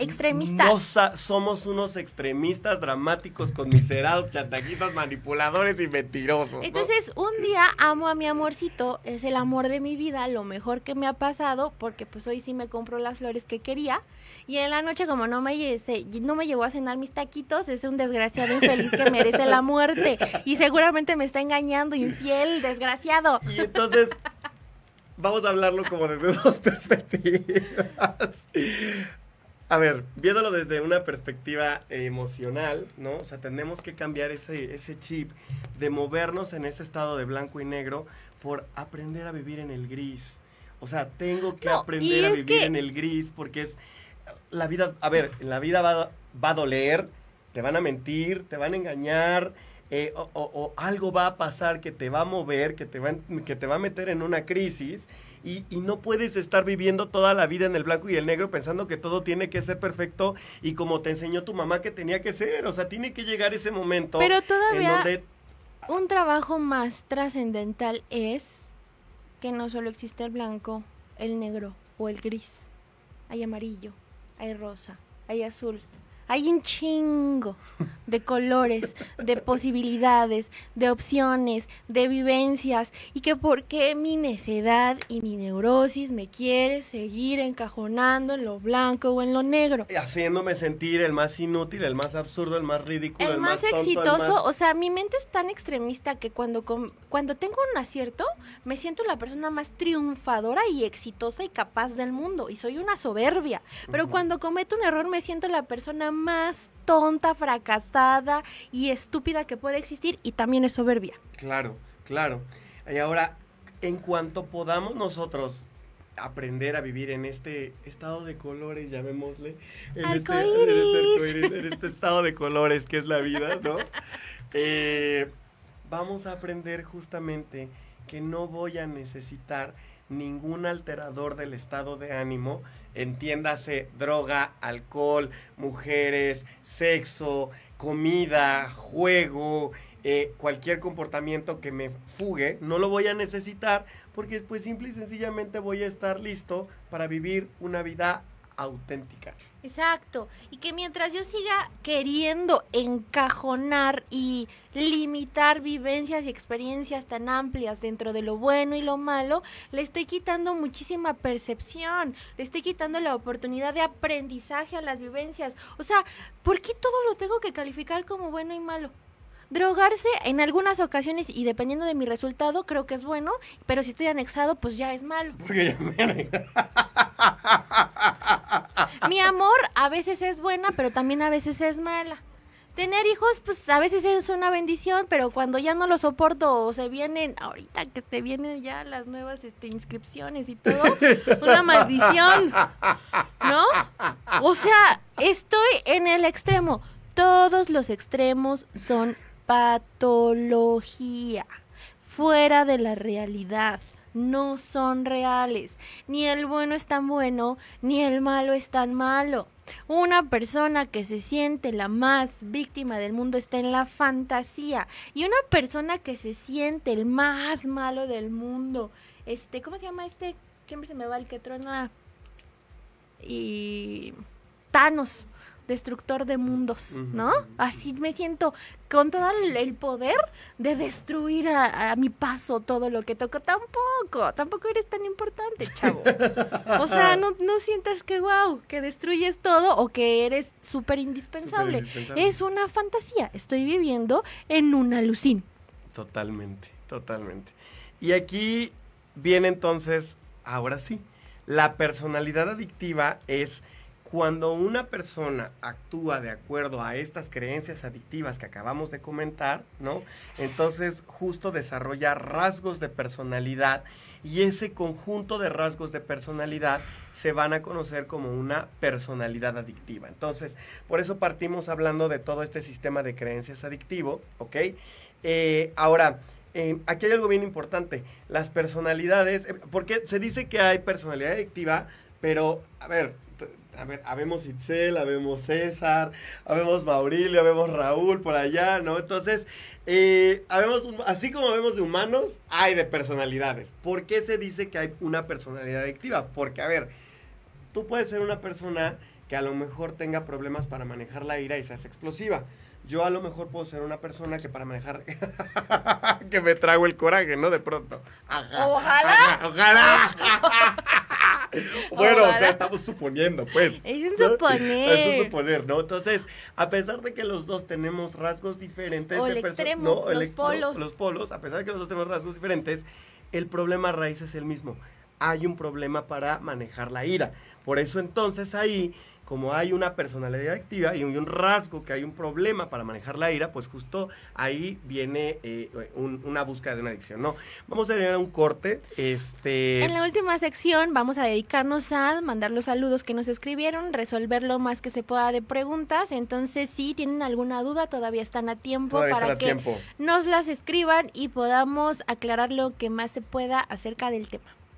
Extremistas. somos unos extremistas dramáticos, conmiserados, chantajistas, manipuladores y mentirosos. Entonces, un día amo a mi amorcito, es el amor de mi vida, lo mejor que me ha pasado, porque pues hoy sí me compró las flores que quería. Y en la noche, como no me, no me llevó a cenar mis taquitos, es un desgraciado infeliz que merece la muerte. Y seguramente me está engañando, infiel, desgraciado. Y entonces, vamos a hablarlo como desde dos perspectivas. A ver, viéndolo desde una perspectiva emocional, ¿no? O sea, tenemos que cambiar ese, ese chip de movernos en ese estado de blanco y negro por aprender a vivir en el gris. O sea, tengo que aprender a vivir en el gris porque es la vida, a ver, la vida va, va a doler, te van a mentir, te van a engañar, eh, o, o, algo va a pasar que te va a mover, que te va, que te va a meter en una crisis y, y, no puedes estar viviendo toda la vida en el blanco y el negro pensando que todo tiene que ser perfecto y como te enseñó tu mamá que tenía que ser. O sea, tiene que llegar ese momento. Pero todavía un trabajo más trascendental es que no solo existe el blanco, el negro o el gris. Hay amarillo, hay rosa, hay azul, hay un chingo de colores, de posibilidades, de opciones, de vivencias y que por qué mi necedad y mi neurosis me quiere seguir encajonando en lo blanco o en lo negro. Haciéndome sentir el más inútil, el más absurdo, el más ridículo, el, más, exitoso. O sea, mi mente es tan extremista que cuando, cuando tengo un acierto me siento la persona más triunfadora y exitosa y capaz del mundo y soy una soberbia. Pero cuando cometo un error me siento la persona más tonta, fracasada y estúpida que puede existir y también es soberbia. Claro, claro. Y ahora, en cuanto podamos nosotros aprender a vivir en este estado de colores, llamémosle, en, este, en este, estado de colores que es la vida, ¿no? Eh, vamos a aprender justamente que no voy a necesitar ningún alterador del estado de ánimo entiéndase droga, alcohol, mujeres, sexo, comida, juego, eh, cualquier comportamiento que me fugue, no lo voy a necesitar porque pues simple y sencillamente voy a estar listo para vivir una vida auténtica. Exacto. Y que mientras yo siga queriendo encajonar y limitar vivencias y experiencias tan amplias dentro de lo bueno y lo malo, le estoy quitando muchísima percepción, le estoy quitando la oportunidad de aprendizaje a las vivencias. O sea, ¿por qué todo lo tengo que calificar como bueno y malo? Drogarse en algunas ocasiones y dependiendo de mi resultado creo que es bueno, pero si estoy anexado pues ya es malo. Porque ya me Mi amor a veces es buena, pero también a veces es mala. Tener hijos, pues a veces es una bendición, pero cuando ya no lo soporto o se vienen, ahorita que se vienen ya las nuevas este, inscripciones y todo, una maldición, ¿no? O sea, estoy en el extremo. Todos los extremos son patología, fuera de la realidad. No son reales. Ni el bueno es tan bueno, ni el malo es tan malo. Una persona que se siente la más víctima del mundo está en la fantasía. Y una persona que se siente el más malo del mundo. Este, ¿cómo se llama este? Siempre se me va el que trona. Y. Thanos destructor de mundos, ¿no? Así me siento con todo el, poder de destruir a, mi paso todo lo que toco. Tampoco, tampoco eres tan importante, chavo. O sea, no, no sientas que wow, que destruyes todo o que eres súper indispensable. Es una fantasía. Estoy viviendo en una alucín. Totalmente, totalmente. Y aquí viene entonces, ahora sí, la personalidad adictiva es cuando una persona actúa de acuerdo a estas creencias adictivas que acabamos de comentar, ¿no? Entonces justo desarrolla rasgos de personalidad y ese conjunto de rasgos de personalidad se van a conocer como una personalidad adictiva. Entonces, por eso partimos hablando de todo este sistema de creencias adictivo, ¿ok? Eh, ahora, eh, aquí hay algo bien importante, las personalidades, eh, porque se dice que hay personalidad adictiva, pero, a ver, a ver, habemos Itzel, habemos César, habemos Maurilio, habemos Raúl por allá, ¿no? Entonces, eh, habemos, así como vemos de humanos, hay de personalidades. ¿Por qué se dice que hay una personalidad adictiva? Porque, a ver, tú puedes ser una persona que a lo mejor tenga problemas para manejar la ira y seas explosiva. Yo a lo mejor puedo ser una persona que para manejar que me trago el coraje, ¿no? De pronto. ojalá. ojalá. bueno, o sea, estamos suponiendo, pues. Es un suponer. Es un suponer, ¿no? Entonces, a pesar de que los dos tenemos rasgos diferentes. O el extremo, los polos. los polos, a pesar de que los dos tenemos rasgos diferentes, el problema raíz es el mismo. Hay un problema para manejar la ira. Por eso entonces ahí como hay una personalidad activa y un rasgo que hay un problema para manejar la ira, pues justo ahí viene eh, una búsqueda de una adicción, ¿no? Vamos a tener un corte. Este... En la última sección vamos a dedicarnos a mandar los saludos que nos escribieron, resolver lo más que se pueda de preguntas. Entonces, si tienen alguna duda, todavía están a tiempo para que nos las escriban y podamos aclarar lo que más se pueda acerca del tema.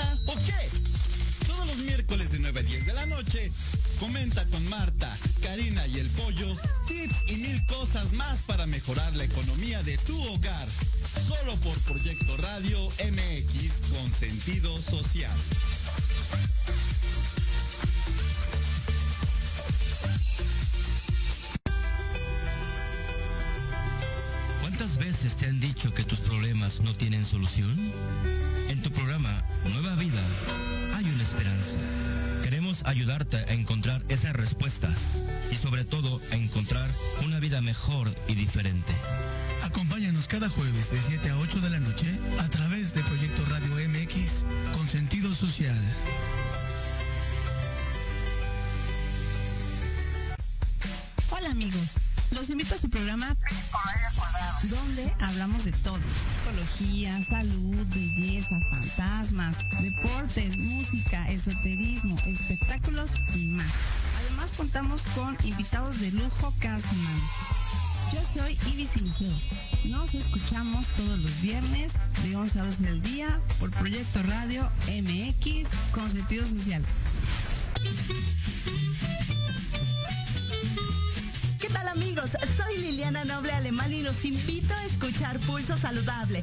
¿O qué? Todos los miércoles de 9 a 10 de la noche, comenta con Marta, Karina y el Pollo tips y mil cosas más para mejorar la economía de tu hogar. Solo por Proyecto Radio MX con sentido social. ¿Cuántas veces te han dicho que tus problemas no tienen solución? Vida hay una esperanza. Queremos ayudarte a encontrar esas respuestas y sobre todo a encontrar una vida mejor y diferente. Acompáñanos cada jueves de 7 a 8 de la noche a través de Proyecto Radio MX con sentido social. Hola amigos. Los invito a su programa donde hablamos de todo. Psicología, salud, belleza, esoterismo, espectáculos y más. Además contamos con invitados de lujo cada semana. Yo soy Ibis Siliceo. Nos escuchamos todos los viernes de 11 a 12 del día por Proyecto Radio MX con sentido social. amigos? Soy Liliana Noble Alemán y los invito a escuchar Pulso Saludable,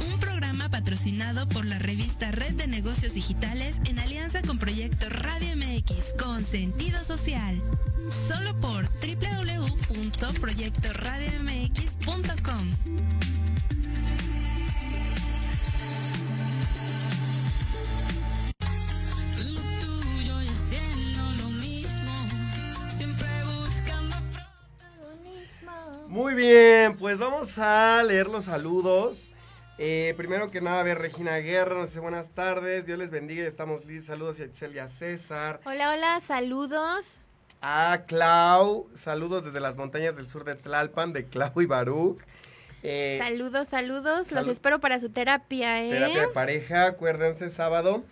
Un programa patrocinado por la revista Red de Negocios Digitales en alianza con Proyecto Radio MX con sentido social. Solo por www.proyectoradiomx.com. Muy bien, pues vamos a leer los saludos. Eh, primero que nada, a ver, Regina Guerra nos dice buenas tardes, Dios les bendiga y estamos listos. Saludos a Itzel y a César. Hola, hola, saludos. A Clau, saludos desde las montañas del sur de Tlalpan, de Clau y Baruch. Eh, saludos, saludos. salud- Los espero para su terapia, ¿eh? Terapia de pareja, acuérdense, sábado.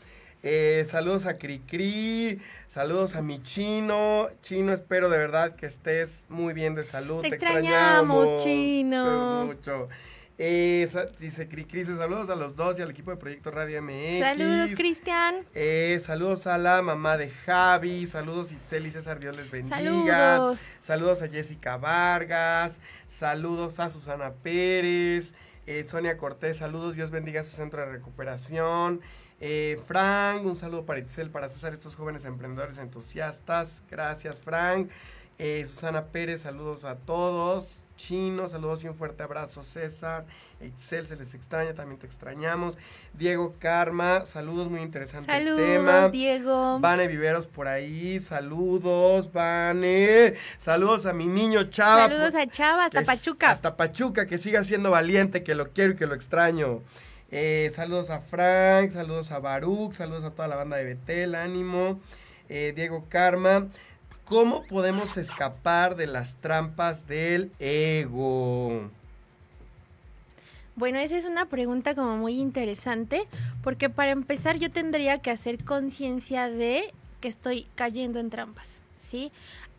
Eh, saludos a Cricri, saludos a mi chino. Chino, espero de verdad que estés muy bien de salud. Te extrañamos, extrañamos, Chino. mucho. Eh, sa- dice dice saludos a los dos y al equipo de Proyecto Radio MX. Saludos, Cristian. Eh, saludos a la mamá de Javi, saludos Itzel y César, Dios les bendiga. Saludos. Saludos a Jessica Vargas, saludos a Susana Pérez, eh, Sonia Cortés, saludos, Dios bendiga su centro de recuperación. Eh, Frank, un saludo para Itzel, para César, estos jóvenes emprendedores entusiastas. Gracias, Frank. Eh, Susana Pérez, saludos a todos. Chino, saludos y un fuerte abrazo, César. Itzel, se les extraña, también te extrañamos. Diego Karma, saludos, muy interesante el tema. Saludos, Diego. Vane Viveros por ahí, saludos, Vane. Saludos a mi niño Chava. Saludos por- a Chava, hasta Pachuca. Hasta Pachuca, que siga siendo valiente, que lo quiero y que lo extraño. Eh, saludos a Frank, saludos a Baruch, saludos a toda la banda de Betel, ánimo. Eh, Diego Karma. ¿Cómo podemos escapar de las trampas del ego? Bueno, esa es una pregunta como muy interesante, porque para empezar yo tendría que hacer conciencia de que estoy cayendo en trampas, ¿sí?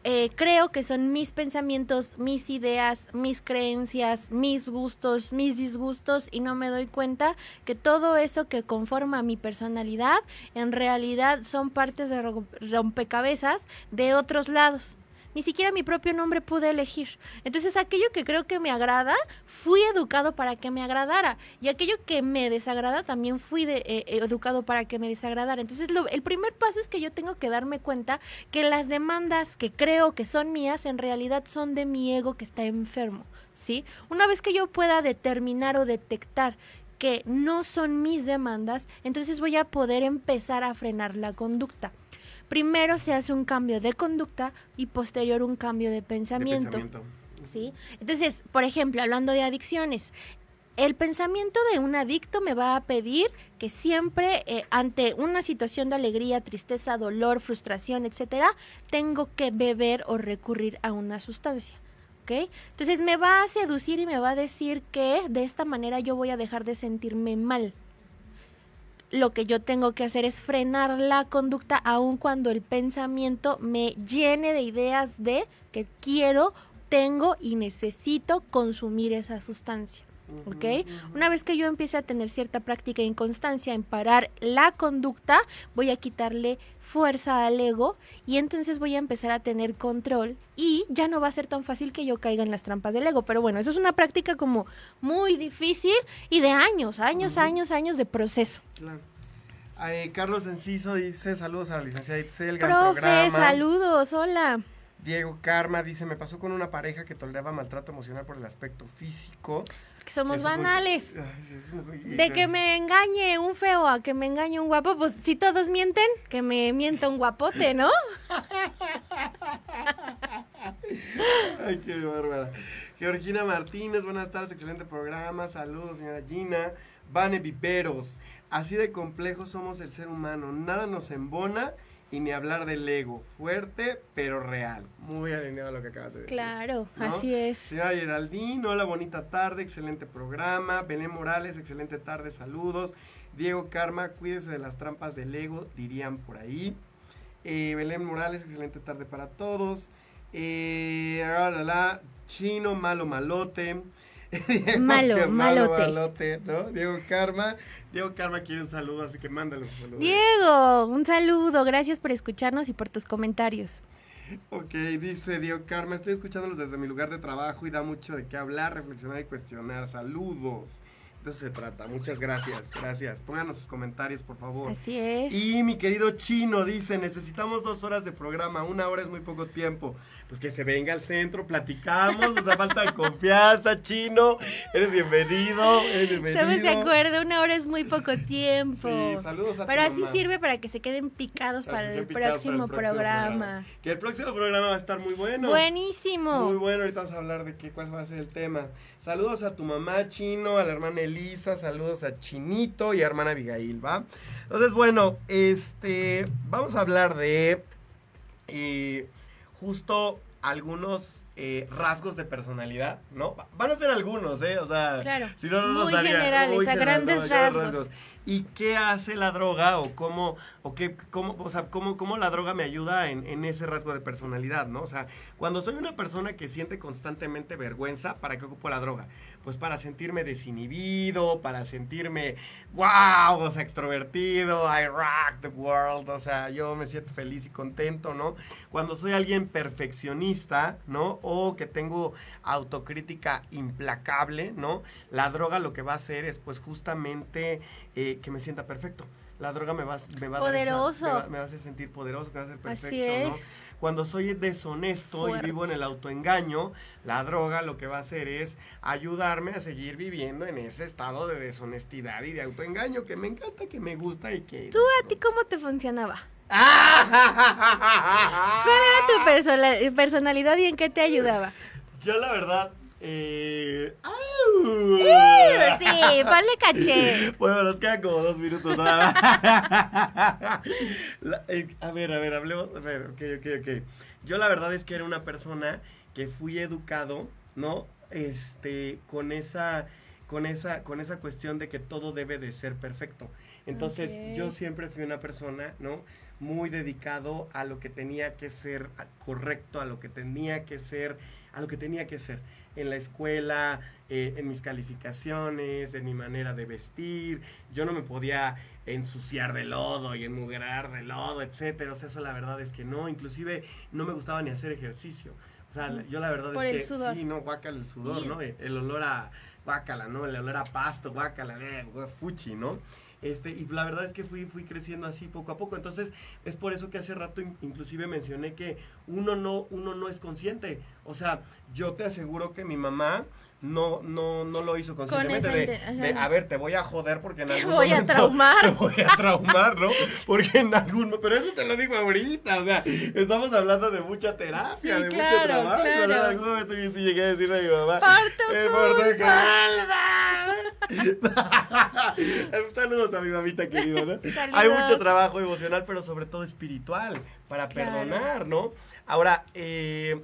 Eh, creo que son mis pensamientos, mis ideas, mis creencias, mis gustos, mis disgustos y no me doy cuenta que todo eso que conforma mi personalidad en realidad son partes de ro- rompecabezas de otros lados. Ni siquiera mi propio nombre pude elegir. Entonces aquello que creo que me agrada, fui educado para que me agradara. Y aquello que me desagrada, también fui de- eh, eh, educado para que me desagradara. Entonces lo- el primer paso es que yo tengo que darme cuenta que las demandas que creo que son mías, en realidad son de mi ego que está enfermo. ¿Sí? Una vez que yo pueda determinar o detectar que no son mis demandas, entonces voy a poder empezar a frenar la conducta. Primero se hace un cambio de conducta y posterior un cambio de De pensamiento. pensamiento. ¿sí? Entonces, por ejemplo, hablando de adicciones, el pensamiento de un adicto me va a pedir que siempre eh, ante una situación de alegría, tristeza, dolor, frustración, etcétera, tengo que beber o recurrir a una sustancia. ¿ok? Entonces me va a seducir y me va a decir que de esta manera yo voy a dejar de sentirme mal lo que yo tengo que hacer es frenar la conducta aun cuando el pensamiento me llene de ideas de que quiero, tengo y necesito consumir esa sustancia. ¿Ok? Una vez que yo empiece a tener cierta práctica y constancia en parar la conducta, voy a quitarle fuerza al ego y entonces voy a empezar a tener control y ya no va a ser tan fácil que yo caiga en las trampas del ego. Pero bueno, eso es una práctica como muy difícil y de años, años, años, años de proceso. Claro. Carlos Enciso dice saludos a la licenciada Itzel, Profe, saludos, hola. Diego Karma dice, me pasó con una pareja que toleraba maltrato emocional por el aspecto físico. Que somos Eso banales. Muy- De que me engañe un feo a que me engañe un guapo, pues si todos mienten, que me mienta un guapote, ¿no? Ay, qué bárbara. Georgina Martínez, buenas tardes, excelente programa. Saludos, señora Gina. Vane Viveros, así de complejo somos el ser humano. Nada nos embona y ni hablar del ego. Fuerte, pero real. Muy alineado a lo que acabas de decir. Claro, ¿no? así es. Señora Geraldine, hola, bonita tarde, excelente programa. Belén Morales, excelente tarde, saludos. Diego Karma, cuídese de las trampas del ego, dirían por ahí. Eh, Belén Morales, excelente tarde para todos. Eh, ah, la, la, Chino, malo, malote. Diego, Malo, malote. malote, ¿no? Diego Karma. Diego Karma quiere un saludo, así que mándale un saludo. Diego, un saludo, gracias por escucharnos y por tus comentarios. Ok, dice Diego Carmen, estoy escuchándolos desde mi lugar de trabajo y da mucho de qué hablar, reflexionar y cuestionar. Saludos. De eso se trata. Muchas gracias, gracias. Pónganos sus comentarios, por favor. Así es. Y mi querido Chino dice, necesitamos dos horas de programa, una hora es muy poco tiempo. Pues que se venga al centro, platicamos, nos da falta de confianza, Chino. Eres bienvenido, eres bienvenido. Estamos de acuerdo, una hora es muy poco tiempo. Sí, saludos a Pero así mamá. sirve para que se queden picados para, el, picados para el próximo próximo programa. Que el próximo programa va a estar muy bueno. Buenísimo. Muy bueno, ahorita vamos a hablar de qué, cuál va a ser el tema. Saludos a tu mamá Chino, a la hermana Elisa, saludos a Chinito y a hermana Abigail, ¿va? Entonces, bueno, este, vamos a hablar de eh, justo algunos eh, rasgos de personalidad, ¿no? Va- Van a ser algunos, ¿eh? O sea, Claro. si no, no nos Muy daría- generales, muy a general, grandes no, rasgos. ¿Y qué hace la droga o cómo, o qué, cómo, o sea, cómo, cómo la droga me ayuda en, en ese rasgo de personalidad, ¿no? O sea, cuando soy una persona que siente constantemente vergüenza, ¿para qué ocupo la droga? Pues para sentirme desinhibido, para sentirme, wow, o sea, extrovertido, I rock the world, o sea, yo me siento feliz y contento, ¿no? Cuando soy alguien perfeccionista, ¿no? O que tengo autocrítica implacable, ¿no? La droga lo que va a hacer es pues justamente eh, que me sienta perfecto. La droga me va, me va a dar esa- Poderoso. me, va, me va a hacer sentir poderoso, me va a hacer perfecto, Así ¿no? es. Cuando soy deshonesto Fuerte. y vivo en el autoengaño, la droga lo que va a hacer es ayudarme a seguir viviendo en ese estado de deshonestidad y de autoengaño que me encanta, que me gusta y que... ¿Tú a ti cómo te funcionaba? ¡Ah! ¿Cuál era tu persona- personalidad y en qué te ayudaba? Yo la verdad... Eh... Sí, ponle caché. Bueno, nos quedan como dos minutos nada más. La- eh, a ver, a ver, hablemos. A ver, ok, ok, ok. Yo la verdad es que era una persona que fui educado, ¿no? Este, con esa, con esa, con esa cuestión de que todo debe de ser perfecto. Entonces, yo siempre fui una persona, ¿no? Muy dedicado a lo que tenía que ser correcto, a lo que tenía que ser, a lo que tenía que ser en la escuela, eh, en mis calificaciones, en mi manera de vestir. Yo no me podía ensuciar de lodo y enmugrar de lodo, etcétera. O sea, eso la verdad es que no. Inclusive no me gustaba ni hacer ejercicio. O sea, la- yo la verdad Por es el que sudor. sí, no, guácala el sudor. ¿no? El, el olor a guácala, ¿no? El olor a pasto, guácala, eh, fuchi, ¿no? Este, y la verdad es que fui, fui creciendo así poco a poco. Entonces, es por eso que hace rato in- inclusive mencioné que uno no, uno no es consciente. O sea, yo te aseguro que mi mamá no, no, no lo hizo conscientemente. esa De, a ver, te voy a joder porque en Te algún voy a momento traumar. Te voy a traumar, ¿no? Porque en algún Pero eso te lo digo ahorita. O sea, estamos hablando de mucha terapia, Sí, de claro, mucho trabajo. ¿no? En claro. algún momento yo sí llegué a decirle a mi mamá. Por tu "Eh, por tu culpa". Saludos a mi mamita querida, ¿no? Hay mucho trabajo emocional, pero sobre todo espiritual, para Claro. perdonar, ¿no? Ahora, eh,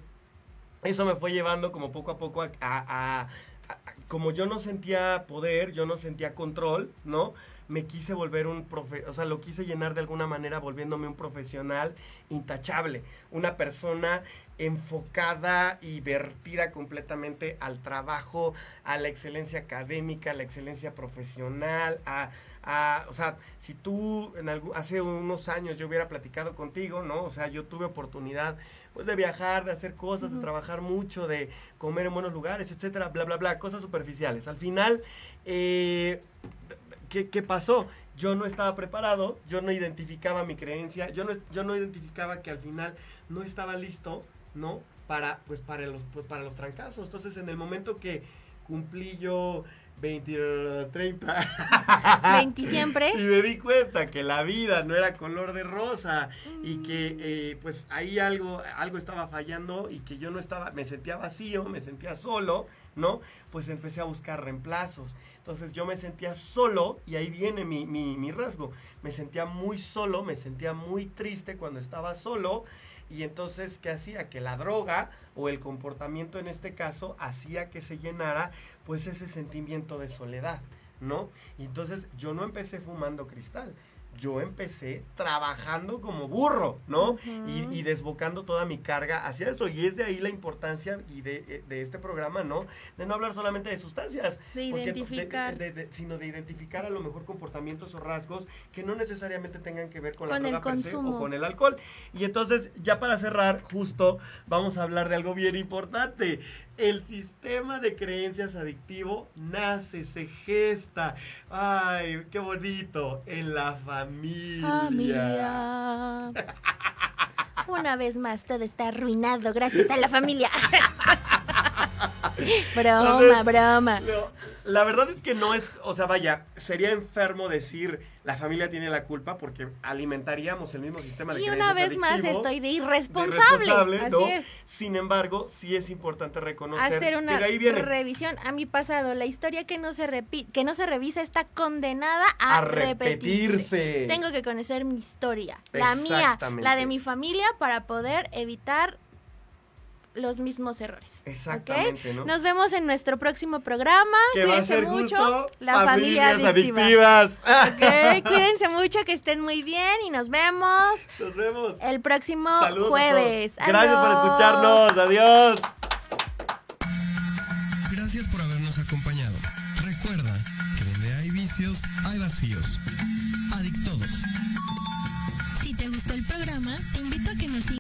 eso me fue llevando como poco a poco a, a- a- a- como yo no sentía poder, yo no sentía control, ¿no? Me quise volver un profe, o sea, lo quise llenar de alguna manera volviéndome un profesional intachable, una persona enfocada y vertida completamente al trabajo, a la excelencia académica, a la excelencia profesional, a, a- o sea, si tú en algún, hace unos años yo hubiera platicado contigo, ¿no? O sea, yo tuve oportunidad pues de viajar, de hacer cosas, de trabajar mucho, de comer en buenos lugares, etcétera, bla, bla, bla, cosas superficiales. Al final, eh, ¿qué, qué pasó? Yo no estaba preparado, yo no identificaba mi creencia, yo no, yo no identificaba que al final no estaba listo, ¿no? Para, pues, para los, pues, para los trancazos. Entonces, en el momento que cumplí yo 20, 30, 20 siempre. y me di cuenta que la vida no era color de rosa y que eh, pues ahí algo, algo estaba fallando y que yo no estaba, me sentía vacío, me sentía solo, ¿no? Pues empecé a buscar reemplazos. Entonces yo me sentía solo y ahí viene mi, mi, rasgo. Me sentía muy solo, me sentía muy triste cuando estaba solo. Y entonces, ¿qué hacía? Que la droga o el comportamiento en este caso hacía que se llenara pues ese sentimiento de soledad, ¿no? Y entonces yo no empecé fumando cristal. Yo empecé trabajando como burro, ¿no? y, y desbocando toda mi carga hacia eso. Y es de ahí la importancia y de, eh, de este programa, ¿no? De no hablar solamente de sustancias. De identificar. de- de- sino de identificar a lo mejor comportamientos o rasgos que no necesariamente tengan que ver con, Con la droga per se consumo. o con el alcohol. Y entonces, ya para cerrar, justo vamos a hablar de algo bien importante. El sistema de creencias adictivo nace, se gesta. Ay, qué bonito. En la familia. Familia. Una vez más, todo está arruinado gracias a la familia. broma, Entonces, broma. no, la verdad es que no es, o sea, vaya, sería enfermo decir la familia tiene la culpa porque alimentaríamos el mismo sistema de Y una vez más estoy de de irresponsable. irresponsable, ¿no? Así es. Sin embargo, sí es importante reconocer Hacer una que de ahí viene revisión a mi pasado. La historia que no se repi- que no se revisa está condenada a, A repetirse. Tengo que conocer mi historia, la mía, la de mi familia, para poder evitar los mismos errores. Exactamente, ¿no? Nos vemos en nuestro próximo programa. Que va a Cuídense ser mucho. justo la familia adictiva. Cuídense mucho, que estén muy bien y nos vemos Nos vemos. el próximo Saludos jueves. Gracias por escucharnos. Adiós.